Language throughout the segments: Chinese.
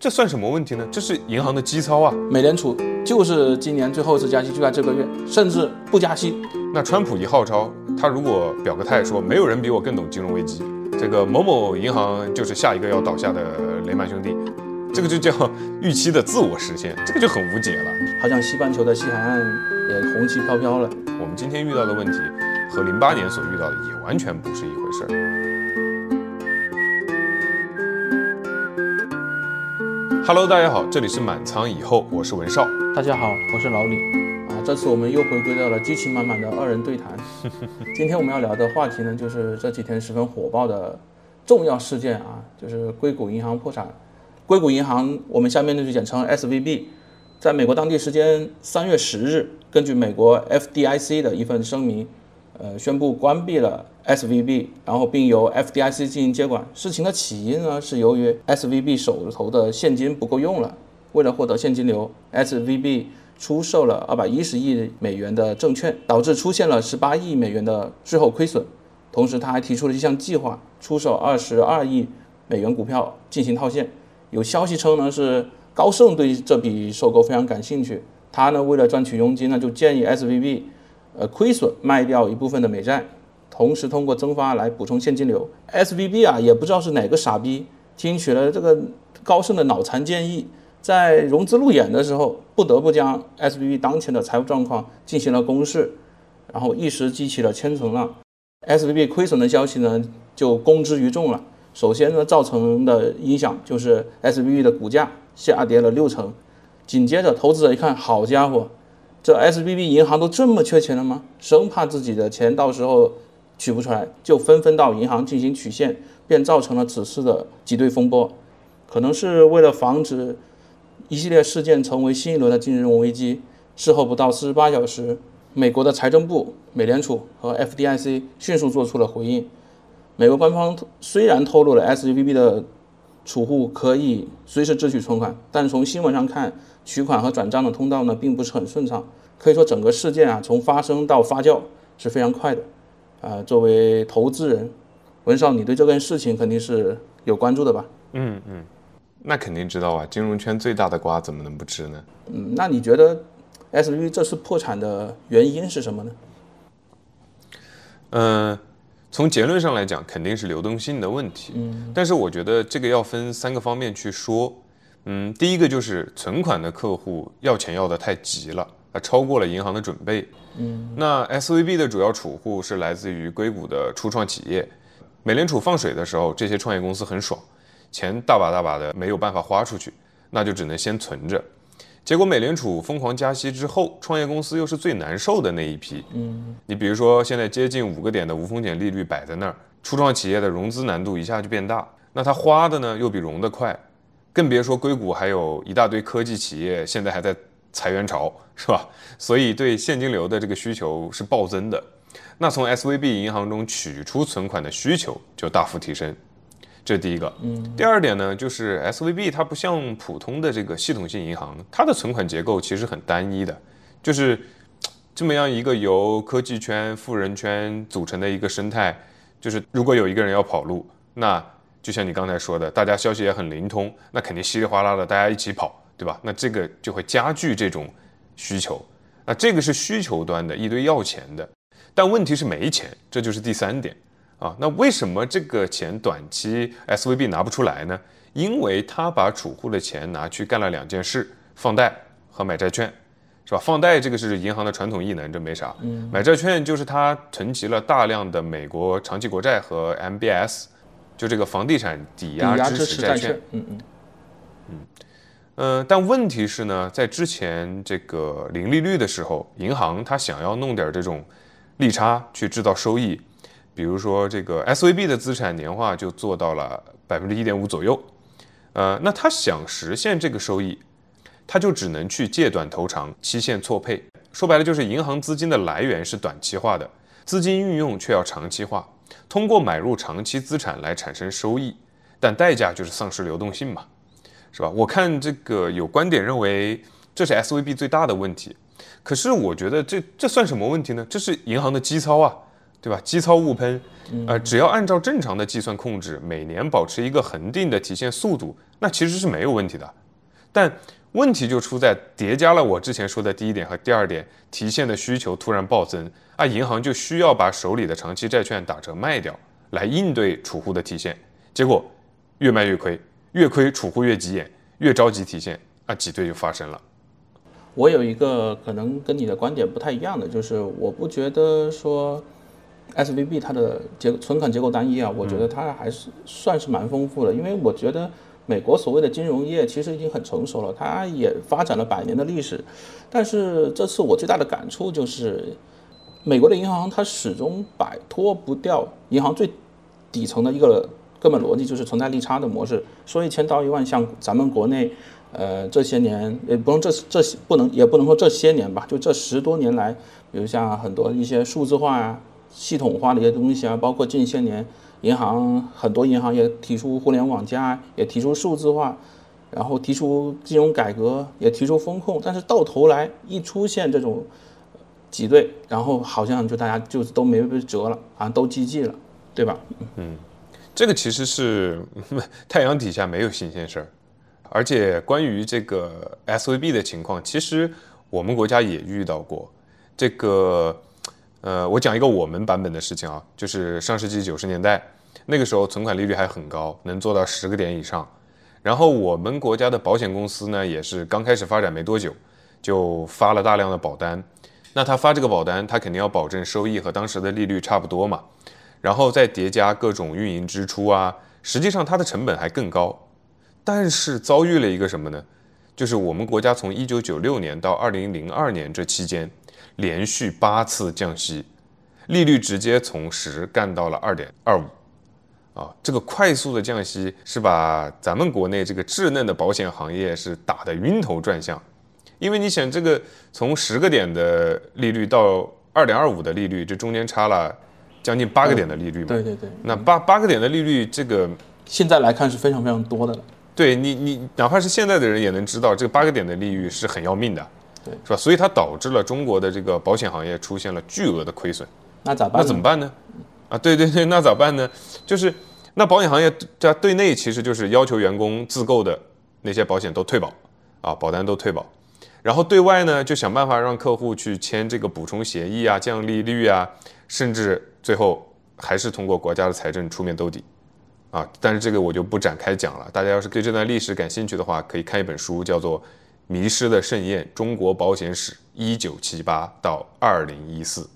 这算什么问题呢？这是银行的基操啊！美联储就是今年最后一次加息就在这个月，甚至不加息。那川普一号召，他如果表个态说没有人比我更懂金融危机，这个某某银行就是下一个要倒下的雷曼兄弟，这个就叫预期的自我实现，这个就很无解了。好像西半球的西海岸也红旗飘飘了。我们今天遇到的问题和零八年所遇到的也完全不是一回事儿。Hello，大家好，这里是满仓以后，我是文少。大家好，我是老李。啊，这次我们又回归到了激情满满的二人对谈。今天我们要聊的话题呢，就是这几天十分火爆的重要事件啊，就是硅谷银行破产。硅谷银行，我们下面呢就简称 SVB，在美国当地时间三月十日，根据美国 FDIC 的一份声明。呃，宣布关闭了 SVB，然后并由 FDIC 进行接管。事情的起因呢，是由于 SVB 手头的现金不够用了，为了获得现金流，SVB 出售了二百一十亿美元的证券，导致出现了十八亿美元的滞后亏损。同时，他还提出了一项计划，出售二十二亿美元股票进行套现。有消息称呢，是高盛对这笔收购非常感兴趣，他呢为了赚取佣金呢，就建议 SVB。呃，亏损卖掉一部分的美债，同时通过增发来补充现金流。S V B 啊，也不知道是哪个傻逼听取了这个高盛的脑残建议，在融资路演的时候，不得不将 S V B 当前的财务状况进行了公示，然后一时激起了千层浪。S V B 亏损的消息呢，就公之于众了。首先呢，造成的影响就是 S V B 的股价下跌了六成。紧接着，投资者一看，好家伙！这 S B B 银行都这么缺钱了吗？生怕自己的钱到时候取不出来，就纷纷到银行进行取现，便造成了此次的挤兑风波。可能是为了防止一系列事件成为新一轮的金融危机，事后不到四十八小时，美国的财政部、美联储和 F D I C 迅速做出了回应。美国官方虽然透露了 S B B 的储户可以随时支取存款，但从新闻上看，取款和转账的通道呢并不是很顺畅。可以说整个事件啊，从发生到发酵是非常快的。啊，作为投资人，文少，你对这件事情肯定是有关注的吧？嗯嗯，那肯定知道啊，金融圈最大的瓜怎么能不吃呢？嗯，那你觉得 S V 这次破产的原因是什么呢？嗯。从结论上来讲，肯定是流动性的问题。嗯，但是我觉得这个要分三个方面去说。嗯，第一个就是存款的客户要钱要的太急了，啊，超过了银行的准备。嗯，那 S V B 的主要储户是来自于硅谷的初创企业，美联储放水的时候，这些创业公司很爽，钱大把大把的没有办法花出去，那就只能先存着。结果美联储疯狂加息之后，创业公司又是最难受的那一批。嗯，你比如说现在接近五个点的无风险利率摆在那儿，初创企业的融资难度一下就变大，那它花的呢又比融的快，更别说硅谷还有一大堆科技企业现在还在裁员潮，是吧？所以对现金流的这个需求是暴增的，那从 S V B 银行中取出存款的需求就大幅提升。这是第一个，嗯，第二点呢，就是 S V B 它不像普通的这个系统性银行，它的存款结构其实很单一的，就是这么样一个由科技圈、富人圈组成的一个生态，就是如果有一个人要跑路，那就像你刚才说的，大家消息也很灵通，那肯定稀里哗啦的大家一起跑，对吧？那这个就会加剧这种需求，那这个是需求端的一堆要钱的，但问题是没钱，这就是第三点。啊，那为什么这个钱短期 S V B 拿不出来呢？因为他把储户的钱拿去干了两件事：放贷和买债券，是吧？放贷这个是银行的传统异能，这没啥。嗯。买债券就是他囤积了大量的美国长期国债和 M B S，就这个房地产抵押支持债券。嗯嗯嗯。呃，但问题是呢，在之前这个零利率的时候，银行它想要弄点这种利差去制造收益。比如说，这个 S V B 的资产年化就做到了百分之一点五左右，呃，那他想实现这个收益，他就只能去借短投长，期限错配。说白了，就是银行资金的来源是短期化的，资金运用却要长期化，通过买入长期资产来产生收益，但代价就是丧失流动性嘛，是吧？我看这个有观点认为这是 S V B 最大的问题，可是我觉得这这算什么问题呢？这是银行的基操啊。对吧？基操勿喷，呃，只要按照正常的计算控制，每年保持一个恒定的提现速度，那其实是没有问题的。但问题就出在叠加了我之前说的第一点和第二点，提现的需求突然暴增，啊，银行就需要把手里的长期债券打折卖掉，来应对储户的提现，结果越卖越亏，越亏储户越急眼，越着急提现，啊，挤兑就发生了。我有一个可能跟你的观点不太一样的，就是我不觉得说 S V B 它的结存款结构单一啊，我觉得它还是算是蛮丰富的，因为我觉得。美国所谓的金融业其实已经很成熟了，它也发展了百年的历史。但是这次我最大的感触就是，美国的银行它始终摆脱不掉银行最底层的一个根本逻辑，就是存在利差的模式。说一千道一万，像咱们国内，呃，这些年也不用这这些不能也不能说这些年吧，就这十多年来，比如像很多一些数字化啊、系统化的一些东西啊，包括近些年。银行很多银行也提出互联网加，也提出数字化，然后提出金融改革，也提出风控，但是到头来一出现这种挤兑，然后好像就大家就都没被折了啊，都 GG 了，对吧？嗯，这个其实是 太阳底下没有新鲜事儿，而且关于这个 SVB 的情况，其实我们国家也遇到过这个。呃，我讲一个我们版本的事情啊，就是上世纪九十年代，那个时候存款利率还很高，能做到十个点以上。然后我们国家的保险公司呢，也是刚开始发展没多久，就发了大量的保单。那他发这个保单，他肯定要保证收益和当时的利率差不多嘛，然后再叠加各种运营支出啊，实际上它的成本还更高。但是遭遇了一个什么呢？就是我们国家从一九九六年到二零零二年这期间。连续八次降息，利率直接从十干到了二点二五，啊，这个快速的降息是把咱们国内这个稚嫩的保险行业是打得晕头转向，因为你想这个从十个点的利率到二点二五的利率，这中间差了将近八个点的利率嘛？对对对，那八八个点的利率，这个现在来看是非常非常多的了。对你你哪怕是现在的人也能知道，这个八个点的利率是很要命的。对是吧？所以它导致了中国的这个保险行业出现了巨额的亏损。那咋办？那怎么办呢？啊，对对对，那咋办呢？就是那保险行业在对内其实就是要求员工自购的那些保险都退保啊，保单都退保。然后对外呢，就想办法让客户去签这个补充协议啊，降利率啊，甚至最后还是通过国家的财政出面兜底啊。但是这个我就不展开讲了。大家要是对这段历史感兴趣的话，可以看一本书，叫做。迷失的盛宴：中国保险史，一九七八到二零一四。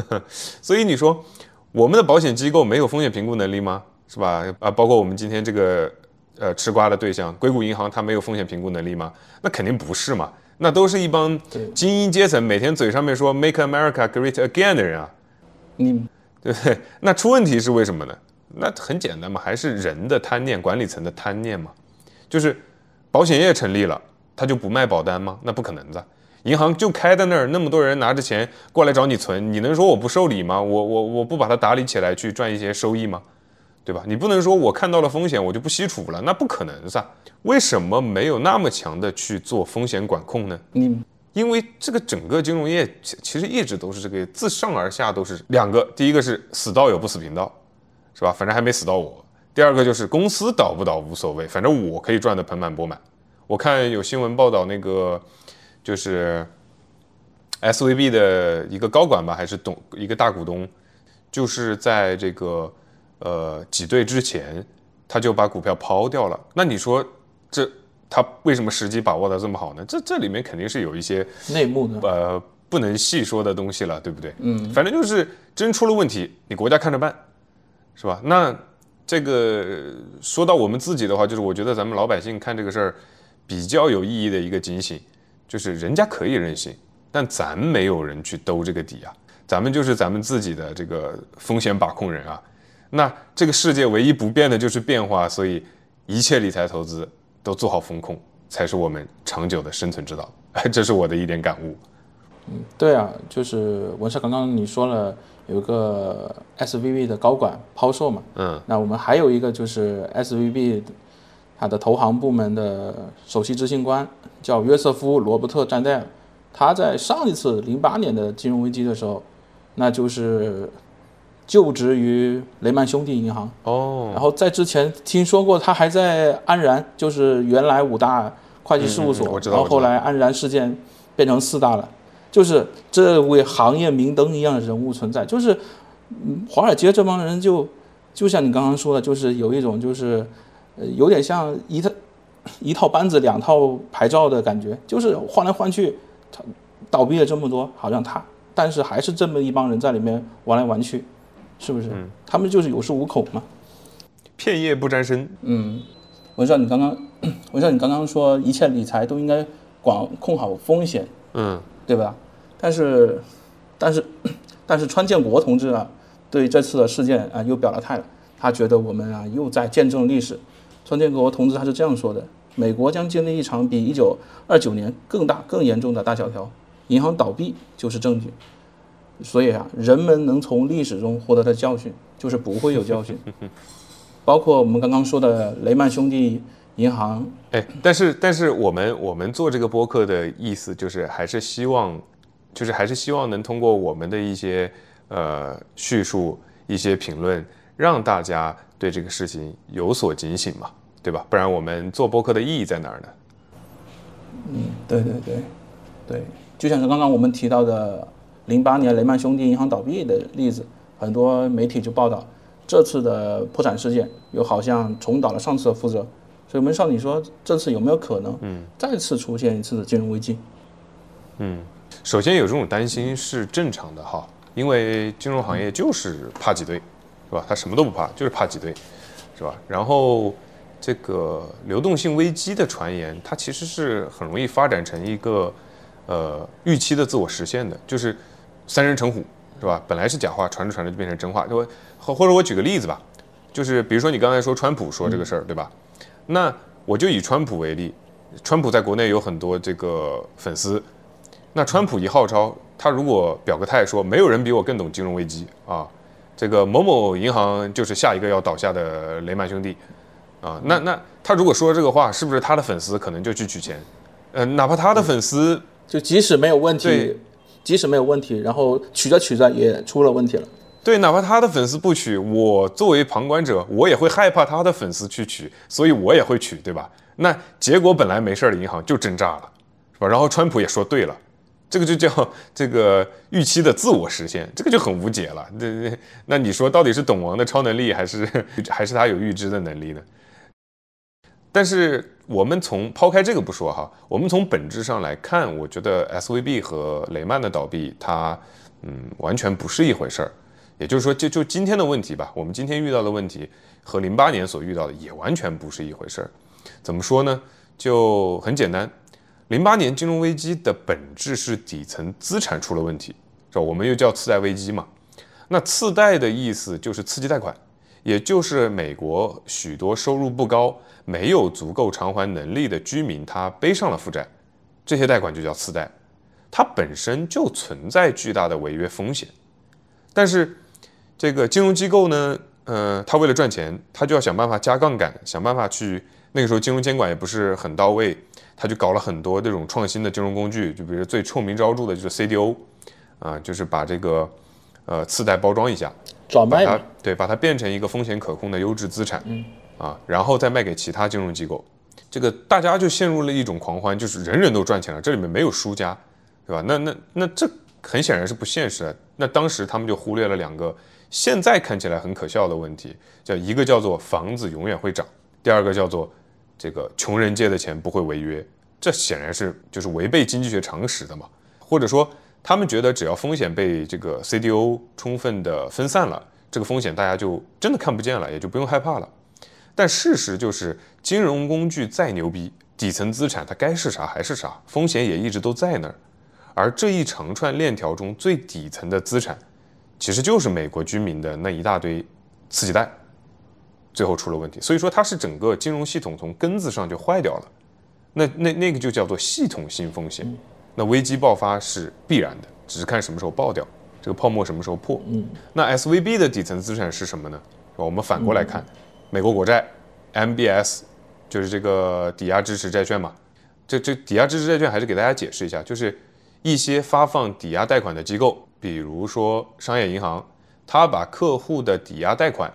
所以你说，我们的保险机构没有风险评估能力吗？是吧？啊，包括我们今天这个呃吃瓜的对象硅谷银行，它没有风险评估能力吗？那肯定不是嘛。那都是一帮精英阶层，每天嘴上面说 “Make America Great Again” 的人啊。你对不对？那出问题是为什么呢？那很简单嘛，还是人的贪念，管理层的贪念嘛。就是保险业成立了。他就不卖保单吗？那不可能的，银行就开在那儿，那么多人拿着钱过来找你存，你能说我不受理吗？我我我不把它打理起来去赚一些收益吗？对吧？你不能说我看到了风险我就不吸储了，那不可能噻。为什么没有那么强的去做风险管控呢？你因为这个整个金融业其其实一直都是这个自上而下都是两个，第一个是死道友不死贫道，是吧？反正还没死到我。第二个就是公司倒不倒无所谓，反正我可以赚得盆满钵满。我看有新闻报道，那个就是 S V B 的一个高管吧，还是董一个大股东，就是在这个呃挤兑之前，他就把股票抛掉了。那你说这他为什么时机把握的这么好呢？这这里面肯定是有一些内幕的，呃，不能细说的东西了，对不对？嗯，反正就是真出了问题，你国家看着办，是吧？那这个说到我们自己的话，就是我觉得咱们老百姓看这个事儿。比较有意义的一个警醒，就是人家可以任性，但咱没有人去兜这个底啊，咱们就是咱们自己的这个风险把控人啊。那这个世界唯一不变的就是变化，所以一切理财投资都做好风控，才是我们长久的生存之道。这是我的一点感悟。嗯，对啊，就是文少刚刚你说了有个 S V B 的高管抛售嘛，嗯，那我们还有一个就是 S V B。他的投行部门的首席执行官叫约瑟夫·罗伯特·詹戴尔，他在上一次零八年的金融危机的时候，那就是就职于雷曼兄弟银行。哦，然后在之前听说过他还在安然，就是原来五大会计事务所，嗯嗯我知道然后后来安然事件变成四大了，就是这位行业明灯一样的人物存在，就是嗯，华尔街这帮人就就像你刚刚说的，就是有一种就是呃有点像一套一套班子两套牌照的感觉，就是换来换去，他倒闭了这么多，好像他，但是还是这么一帮人在里面玩来玩去，是不是？他们就是有恃无恐嘛。片叶不沾身。嗯，我知道你刚刚，我知道你刚刚说一切理财都应该管控好风险，嗯，对吧？但是，但是，但是川建国同志啊，对这次的事件啊又表了态了，他觉得我们啊又在见证历史。川建国同志他是这样说的：美国将经历一场比一九二九年更大、更严重的大萧条，银行倒闭就是证据。所以啊，人们能从历史中获得的教训，就是不会有教训。包括我们刚刚说的雷曼兄弟银行，哎，但是但是我们我们做这个播客的意思就是还是希望，就是还是希望能通过我们的一些呃叙述、一些评论，让大家对这个事情有所警醒嘛，对吧？不然我们做播客的意义在哪儿呢？嗯，对对对，对，就像是刚刚我们提到的零八年雷曼兄弟银行倒闭的例子，很多媒体就报道这次的破产事件又好像重蹈了上次的覆辙。所以门少，你说这次有没有可能，嗯，再次出现一次的金融危机？嗯，首先有这种担心是正常的哈，因为金融行业就是怕挤兑，是吧？他什么都不怕，就是怕挤兑，是吧？然后这个流动性危机的传言，它其实是很容易发展成一个呃预期的自我实现的，就是三人成虎，是吧？本来是假话，传着传着就变成真话。就或或者我举个例子吧，就是比如说你刚才说川普说这个事儿，对吧？那我就以川普为例，川普在国内有很多这个粉丝。那川普一号召，他如果表个态说没有人比我更懂金融危机啊，这个某某银行就是下一个要倒下的雷曼兄弟啊，那那他如果说这个话，是不是他的粉丝可能就去取钱？呃，哪怕他的粉丝就即使没有问题对，即使没有问题，然后取着取着也出了问题了。对，哪怕他的粉丝不取，我作为旁观者，我也会害怕他的粉丝去取，所以我也会取，对吧？那结果本来没事的银行就真炸了，是吧？然后川普也说对了，这个就叫这个预期的自我实现，这个就很无解了。对对，那你说到底是懂王的超能力，还是还是他有预知的能力呢？但是我们从抛开这个不说哈，我们从本质上来看，我觉得 SVB 和雷曼的倒闭，它嗯完全不是一回事儿。也就是说，就就今天的问题吧，我们今天遇到的问题和零八年所遇到的也完全不是一回事儿。怎么说呢？就很简单，零八年金融危机的本质是底层资产出了问题，是吧？我们又叫次贷危机嘛。那次贷的意思就是刺激贷款，也就是美国许多收入不高、没有足够偿还能力的居民，他背上了负债，这些贷款就叫次贷，它本身就存在巨大的违约风险。但是这个金融机构呢，呃，他为了赚钱，他就要想办法加杠杆，想办法去。那个时候金融监管也不是很到位，他就搞了很多这种创新的金融工具，就比如最臭名昭著的就是 CDO，啊，就是把这个呃次贷包装一下，转卖嘛，对，把它变成一个风险可控的优质资产，啊，然后再卖给其他金融机构，这个大家就陷入了一种狂欢，就是人人都赚钱了，这里面没有输家，对吧？那那那这很显然是不现实的。那当时他们就忽略了两个现在看起来很可笑的问题，叫一个叫做房子永远会涨，第二个叫做这个穷人借的钱不会违约，这显然是就是违背经济学常识的嘛，或者说他们觉得只要风险被这个 CDO 充分的分散了，这个风险大家就真的看不见了，也就不用害怕了。但事实就是，金融工具再牛逼，底层资产它该是啥还是啥，风险也一直都在那儿。而这一长串链条中最底层的资产，其实就是美国居民的那一大堆刺激贷，最后出了问题。所以说，它是整个金融系统从根子上就坏掉了。那那那个就叫做系统性风险。那危机爆发是必然的，只是看什么时候爆掉，这个泡沫什么时候破。嗯，那 SVB 的底层资产是什么呢？我们反过来看，美国国债 MBS 就是这个抵押支持债券嘛。这这抵押支持债券还是给大家解释一下，就是一些发放抵押贷款的机构，比如说商业银行，他把客户的抵押贷款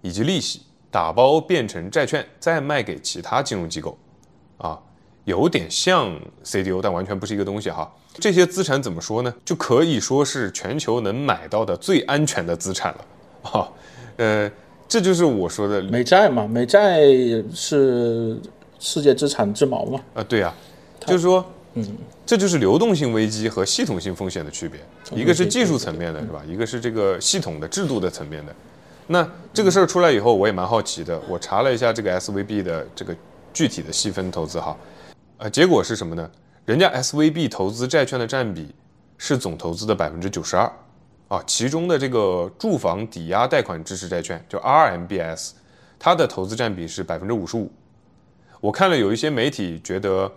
以及利息打包变成债券，再卖给其他金融机构，啊，有点像 CDO，但完全不是一个东西哈。这些资产怎么说呢？就可以说是全球能买到的最安全的资产了，哈，呃，这就是我说的美债嘛，美债是世界资产之锚嘛，啊，对啊，就是说，嗯，这就是流动性危机和系统性风险的区别，一个是技术层面的，是吧？一个是这个系统的制度的层面的。那这个事儿出来以后，我也蛮好奇的，我查了一下这个 SVB 的这个具体的细分投资哈，呃，结果是什么呢？人家 SVB 投资债券的占比是总投资的百分之九十二，啊，其中的这个住房抵押贷款支持债券就 RMBS，它的投资占比是百分之五十五。我看了有一些媒体觉得，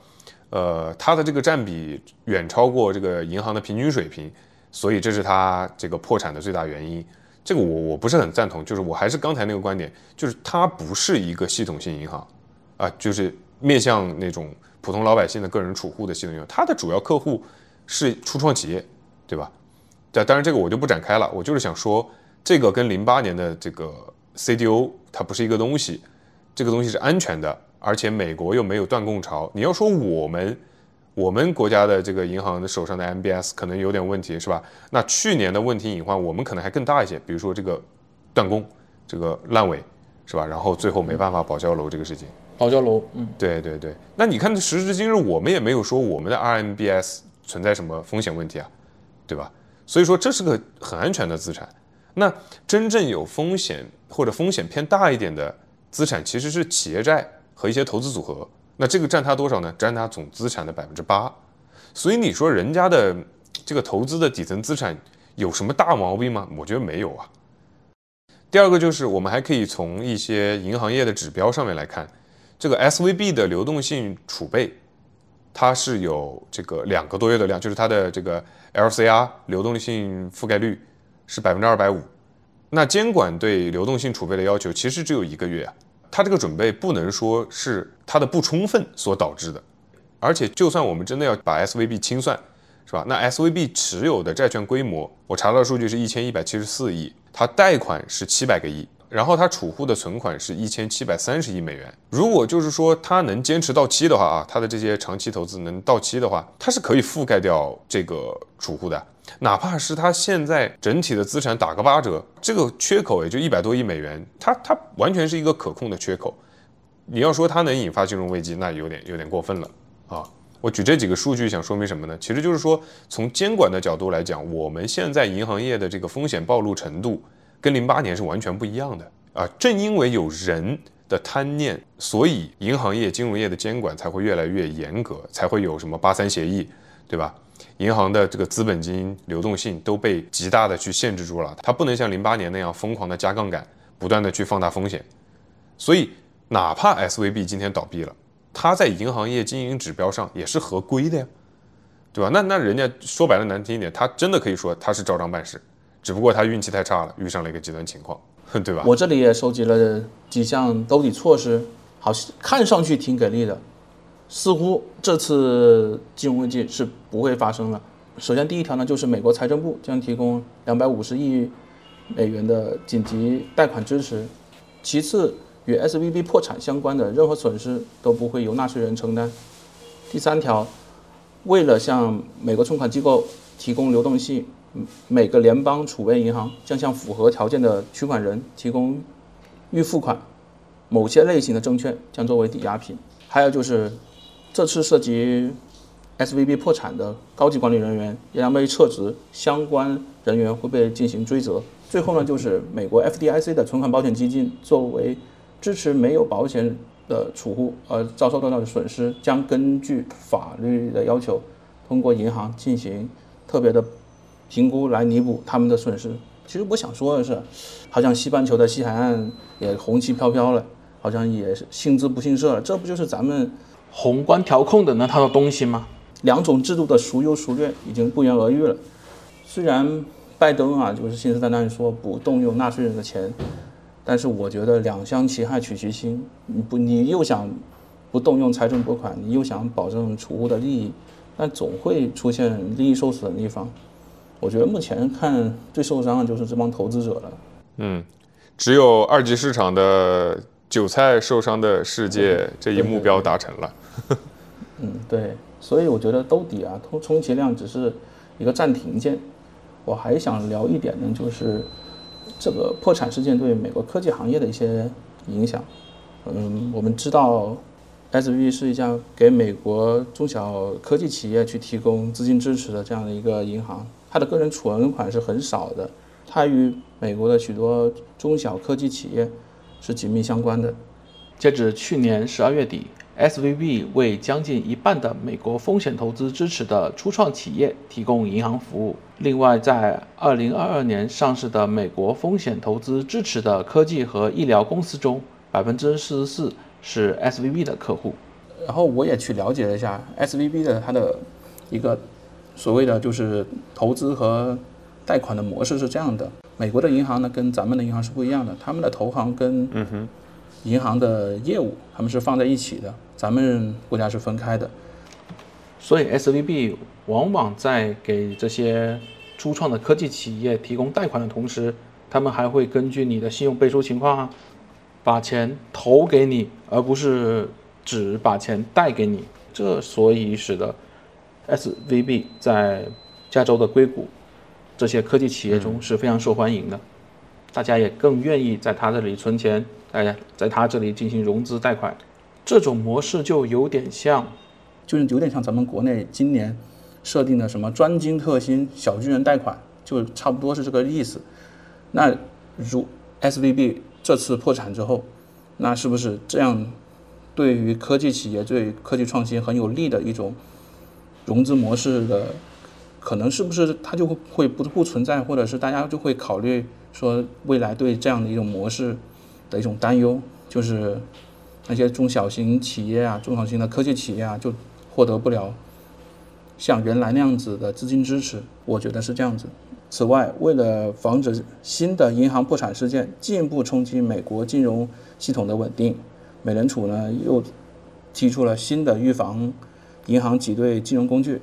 呃，它的这个占比远超过这个银行的平均水平，所以这是它这个破产的最大原因。这个我我不是很赞同，就是我还是刚才那个观点，就是它不是一个系统性银行，啊，就是面向那种普通老百姓的个人储户的系统银行，它的主要客户是初创企业，对吧？对，当然这个我就不展开了，我就是想说，这个跟零八年的这个 CDO 它不是一个东西，这个东西是安全的。而且美国又没有断供潮，你要说我们我们国家的这个银行的手上的 MBS 可能有点问题，是吧？那去年的问题隐患我们可能还更大一些，比如说这个断供、这个烂尾，是吧？然后最后没办法保交楼这个事情。保交楼，嗯，对对对。那你看，时至今日，我们也没有说我们的 RMBS 存在什么风险问题啊，对吧？所以说这是个很安全的资产。那真正有风险或者风险偏大一点的资产，其实是企业债。和一些投资组合，那这个占它多少呢？占它总资产的百分之八。所以你说人家的这个投资的底层资产有什么大毛病吗？我觉得没有啊。第二个就是我们还可以从一些银行业的指标上面来看，这个 SVB 的流动性储备，它是有这个两个多月的量，就是它的这个 LCR 流动性覆盖率是百分之二百五。那监管对流动性储备的要求其实只有一个月啊。它这个准备不能说是它的不充分所导致的，而且就算我们真的要把 SVB 清算，是吧？那 SVB 持有的债券规模，我查到的数据是一千一百七十四亿，它贷款是七百个亿。然后它储户的存款是一千七百三十亿美元。如果就是说它能坚持到期的话啊，它的这些长期投资能到期的话，它是可以覆盖掉这个储户的。哪怕是它现在整体的资产打个八折，这个缺口也就一百多亿美元，它它完全是一个可控的缺口。你要说它能引发金融危机，那有点有点过分了啊！我举这几个数据想说明什么呢？其实就是说从监管的角度来讲，我们现在银行业的这个风险暴露程度。跟零八年是完全不一样的啊！正因为有人的贪念，所以银行业、金融业的监管才会越来越严格，才会有什么八三协议，对吧？银行的这个资本金流动性都被极大的去限制住了，它不能像零八年那样疯狂的加杠杆，不断的去放大风险。所以，哪怕 SVB 今天倒闭了，它在银行业经营指标上也是合规的呀，对吧？那那人家说白了难听一点，他真的可以说他是照章办事。只不过他运气太差了，遇上了一个极端情况，对吧？我这里也收集了几项兜底措施，好像，看上去挺给力的，似乎这次金融危机是不会发生了。首先，第一条呢，就是美国财政部将提供两百五十亿美元的紧急贷款支持；其次，与 SVB 破产相关的任何损失都不会由纳税人承担；第三条，为了向美国存款机构提供流动性。每个联邦储备银行将向符合条件的取款人提供预付款，某些类型的证券将作为抵押品。还有就是，这次涉及 SVB 破产的高级管理人员也将被撤职，相关人员会被进行追责。最后呢，就是美国 FDIC 的存款保险基金作为支持没有保险的储户而遭受到的损失，将根据法律的要求，通过银行进行特别的。评估来弥补他们的损失。其实我想说的是，好像西半球的西海岸也红旗飘飘了，好像也是信资不信社了。这不就是咱们宏观调控的那套东西吗？两种制度的孰优孰劣已经不言而喻了。虽然拜登啊就是信誓旦旦说不动用纳税人的钱，但是我觉得两相其害取其轻。你不你又想不动用财政拨款，你又想保证储户的利益，但总会出现利益受损的地方。我觉得目前看最受伤的就是这帮投资者了。嗯，只有二级市场的韭菜受伤的世界这一目标达成了。嗯，对，所以我觉得兜底啊，充充其量只是一个暂停键。我还想聊一点呢，就是这个破产事件对美国科技行业的一些影响。嗯，我们知道 S V B 是一家给美国中小科技企业去提供资金支持的这样的一个银行，它的个人存款是很少的，他与美国的许多中小科技企业是紧密相关的。截止去年十二月底。SVB 为将近一半的美国风险投资支持的初创企业提供银行服务。另外，在二零二二年上市的美国风险投资支持的科技和医疗公司中，百分之四十四是 SVB 的客户。然后我也去了解了一下 SVB 的它的一个所谓的就是投资和贷款的模式是这样的：美国的银行呢跟咱们的银行是不一样的，他们的投行跟。银行的业务他们是放在一起的，咱们国家是分开的，所以 S V B 往往在给这些初创的科技企业提供贷款的同时，他们还会根据你的信用背书情况啊，把钱投给你，而不是只把钱贷给你。这所以使得 S V B 在加州的硅谷这些科技企业中是非常受欢迎的，大家也更愿意在他这里存钱。大家，在他这里进行融资贷款，这种模式就有点像，就是有点像咱们国内今年设定的什么专精特新小巨人贷款，就差不多是这个意思。那如 S V B 这次破产之后，那是不是这样对于科技企业、对科技创新很有利的一种融资模式的，可能是不是它就会会不不存在，或者是大家就会考虑说未来对这样的一种模式？的一种担忧就是，那些中小型企业啊、中小型的科技企业啊，就获得不了像原来那样子的资金支持。我觉得是这样子。此外，为了防止新的银行破产事件进一步冲击美国金融系统的稳定，美联储呢又提出了新的预防银行挤兑金融工具，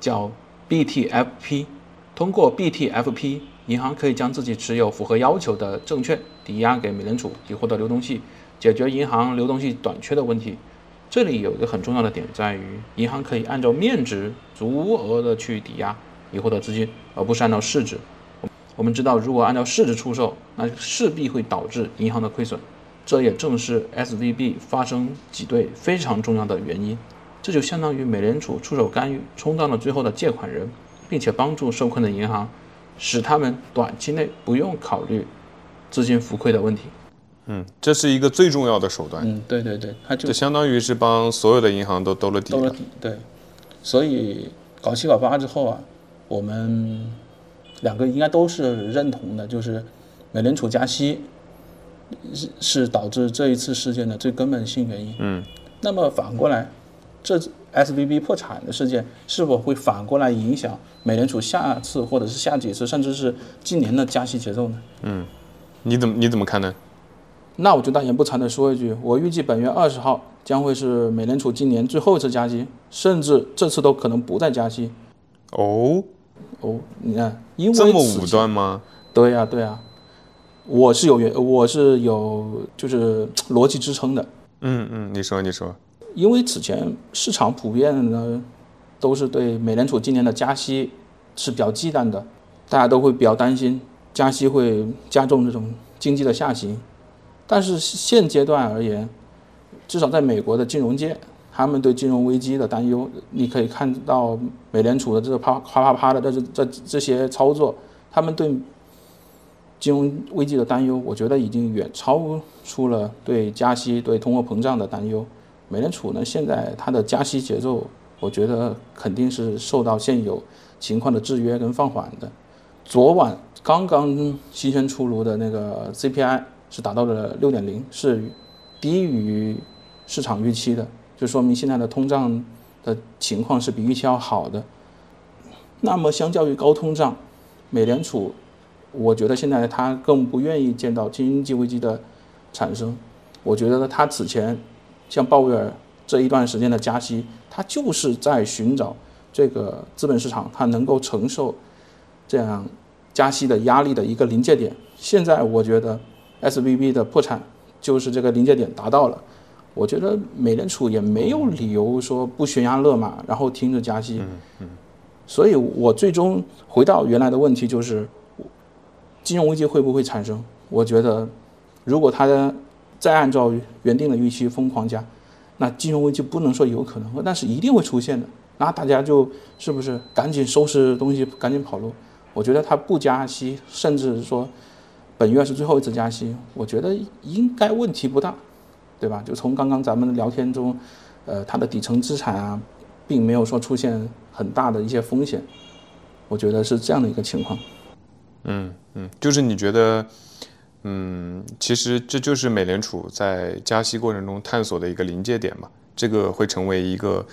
叫 BTFP。通过 BTFP。银行可以将自己持有符合要求的证券抵押给美联储，以获得流动性，解决银行流动性短缺的问题。这里有一个很重要的点在于，银行可以按照面值足额的去抵押，以获得资金，而不是按照市值。我们知道，如果按照市值出售，那势必会导致银行的亏损。这也正是 SVB 发生挤兑非常重要的原因。这就相当于美联储出手干预，充当了最后的借款人，并且帮助受困的银行。使他们短期内不用考虑资金浮亏的问题。嗯，这是一个最重要的手段。嗯，对对对，它就这相当于是帮所有的银行都兜了底。兜了底，对。所以搞七搞八之后啊，我们两个应该都是认同的，就是美联储加息是是导致这一次事件的最根本性原因。嗯。那么反过来，这 S V B 破产的事件是否会反过来影响？美联储下次或者是下几次，甚至是今年的加息节奏呢？嗯，你怎么你怎么看呢？那我就大言不惭地说一句，我预计本月二十号将会是美联储今年最后一次加息，甚至这次都可能不再加息。哦哦，你看，因为这么武断吗？对呀对呀，我是有原我是有就是逻辑支撑的。嗯嗯，你说你说，因为此前市场普遍呢。都是对美联储今年的加息是比较忌惮的，大家都会比较担心加息会加重这种经济的下行。但是现阶段而言，至少在美国的金融界，他们对金融危机的担忧，你可以看到美联储的这个啪啪啪啪的这这这些操作，他们对金融危机的担忧，我觉得已经远超出了对加息、对通货膨胀的担忧。美联储呢，现在它的加息节奏。我觉得肯定是受到现有情况的制约跟放缓的。昨晚刚刚新鲜出炉的那个 CPI 是达到了六点零，是低于市场预期的，就说明现在的通胀的情况是比预期要好的。那么相较于高通胀，美联储，我觉得现在他更不愿意见到经济危机的产生。我觉得他此前像鲍威尔这一段时间的加息。他就是在寻找这个资本市场，它能够承受这样加息的压力的一个临界点。现在我觉得 S V B 的破产就是这个临界点达到了。我觉得美联储也没有理由说不悬崖勒马，然后停止加息。嗯嗯。所以我最终回到原来的问题，就是金融危机会不会产生？我觉得，如果它再按照原定的预期疯狂加，那金融危机不能说有可能，但是一定会出现的。那大家就是不是赶紧收拾东西，赶紧跑路？我觉得它不加息，甚至说本月是最后一次加息，我觉得应该问题不大。对吧？就从刚刚咱们聊天中，呃，它的底层资产啊，并没有说出现很大的一些风险，我觉得是这样的一个情况。嗯嗯，就是你觉得，嗯，其实这就是美联储在加息过程中探索的一个临界点嘛？这个会成为一个，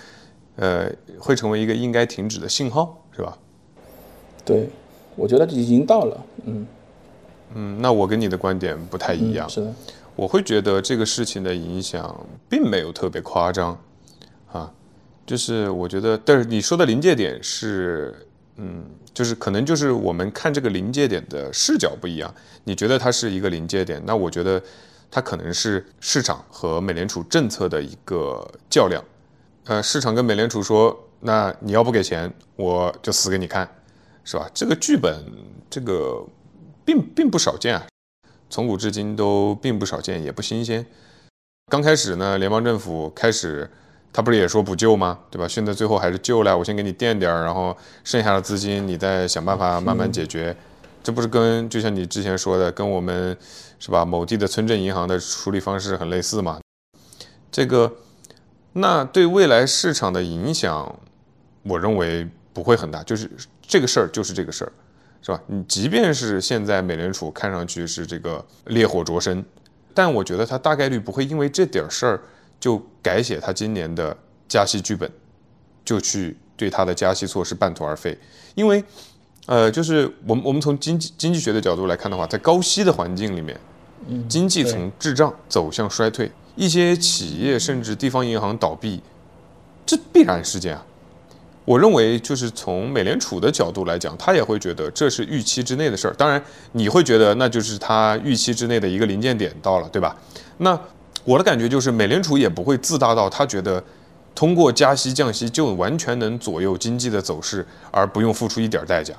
呃，会成为一个应该停止的信号，是吧？对，我觉得已经到了。嗯嗯，那我跟你的观点不太一样。是的。我会觉得这个事情的影响并没有特别夸张，啊，就是我觉得，但是你说的临界点是，嗯，就是可能就是我们看这个临界点的视角不一样。你觉得它是一个临界点，那我觉得它可能是市场和美联储政策的一个较量。呃，市场跟美联储说，那你要不给钱，我就死给你看，是吧？这个剧本，这个并并不少见啊。从古至今都并不少见，也不新鲜。刚开始呢，联邦政府开始，他不是也说不救吗？对吧？现在最后还是救了，我先给你垫点儿，然后剩下的资金你再想办法慢慢解决。这不是跟就像你之前说的，跟我们是吧？某地的村镇银行的处理方式很类似嘛？这个，那对未来市场的影响，我认为不会很大。就是这个事儿，就是这个事儿。是吧？你即便是现在美联储看上去是这个烈火灼身，但我觉得它大概率不会因为这点事儿就改写他今年的加息剧本，就去对他的加息措施半途而废。因为，呃，就是我们我们从经济经济学的角度来看的话，在高息的环境里面，经济从滞胀走向衰退，一些企业甚至地方银行倒闭，这必然事件啊。我认为，就是从美联储的角度来讲，他也会觉得这是预期之内的事儿。当然，你会觉得那就是他预期之内的一个临界点到了，对吧？那我的感觉就是，美联储也不会自大到他觉得通过加息降息就完全能左右经济的走势，而不用付出一点代价。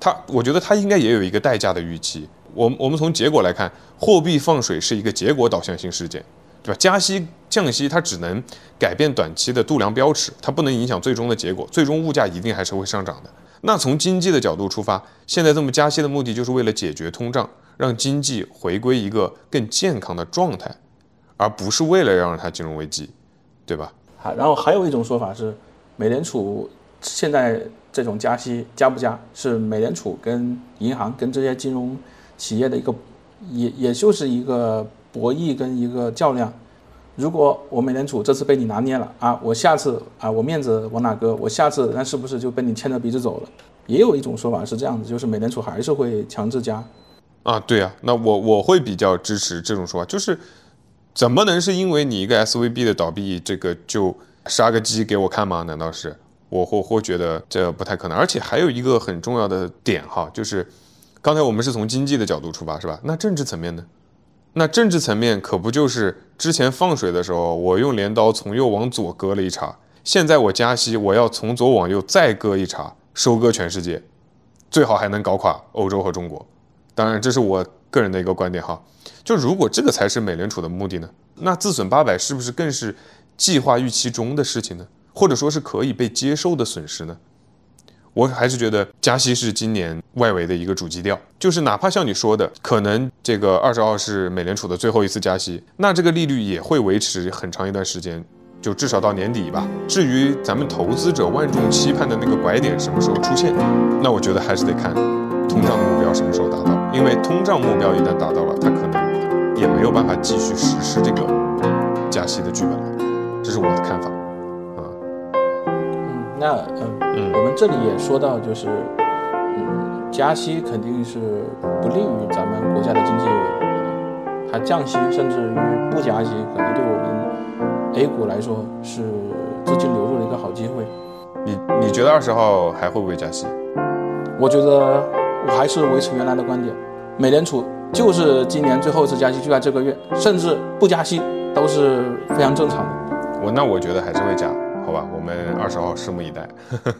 他，我觉得他应该也有一个代价的预期。我我们从结果来看，货币放水是一个结果导向性事件。对吧？加息、降息，它只能改变短期的度量标尺，它不能影响最终的结果。最终物价一定还是会上涨的。那从经济的角度出发，现在这么加息的目的，就是为了解决通胀，让经济回归一个更健康的状态，而不是为了让它金融危机，对吧？好，然后还有一种说法是，美联储现在这种加息加不加，是美联储跟银行跟这些金融企业的一个，也也就是一个。博弈跟一个较量，如果我美联储这次被你拿捏了啊，我下次啊我面子往哪搁？我下次那是不是就被你牵着鼻子走了？也有一种说法是这样子，就是美联储还是会强制加。啊，对啊，那我我会比较支持这种说法，就是怎么能是因为你一个 S V B 的倒闭，这个就杀个鸡给我看吗？难道是？我或或觉得这不太可能。而且还有一个很重要的点哈，就是刚才我们是从经济的角度出发，是吧？那政治层面呢？那政治层面可不就是之前放水的时候，我用镰刀从右往左割了一茬，现在我加息，我要从左往右再割一茬，收割全世界，最好还能搞垮欧洲和中国。当然，这是我个人的一个观点哈。就如果这个才是美联储的目的呢，那自损八百是不是更是计划预期中的事情呢？或者说是可以被接受的损失呢？我还是觉得加息是今年外围的一个主基调，就是哪怕像你说的，可能这个二十号是美联储的最后一次加息，那这个利率也会维持很长一段时间，就至少到年底吧。至于咱们投资者万众期盼的那个拐点什么时候出现，那我觉得还是得看通胀的目标什么时候达到，因为通胀目标一旦达到了，它可能也没有办法继续实施这个加息的剧本了，这是我的看法啊。嗯。那嗯，我们这里也说到，就是嗯，加息肯定是不利于咱们国家的经济，它降息甚至于不加息，可能对我们 A 股来说是资金流入的一个好机会。你你觉得二十号还会不会加息？我觉得我还是维持原来的观点，美联储就是今年最后一次加息就在这个月，甚至不加息都是非常正常的。我那我觉得还是会加，好吧，我们二十号拭目以待。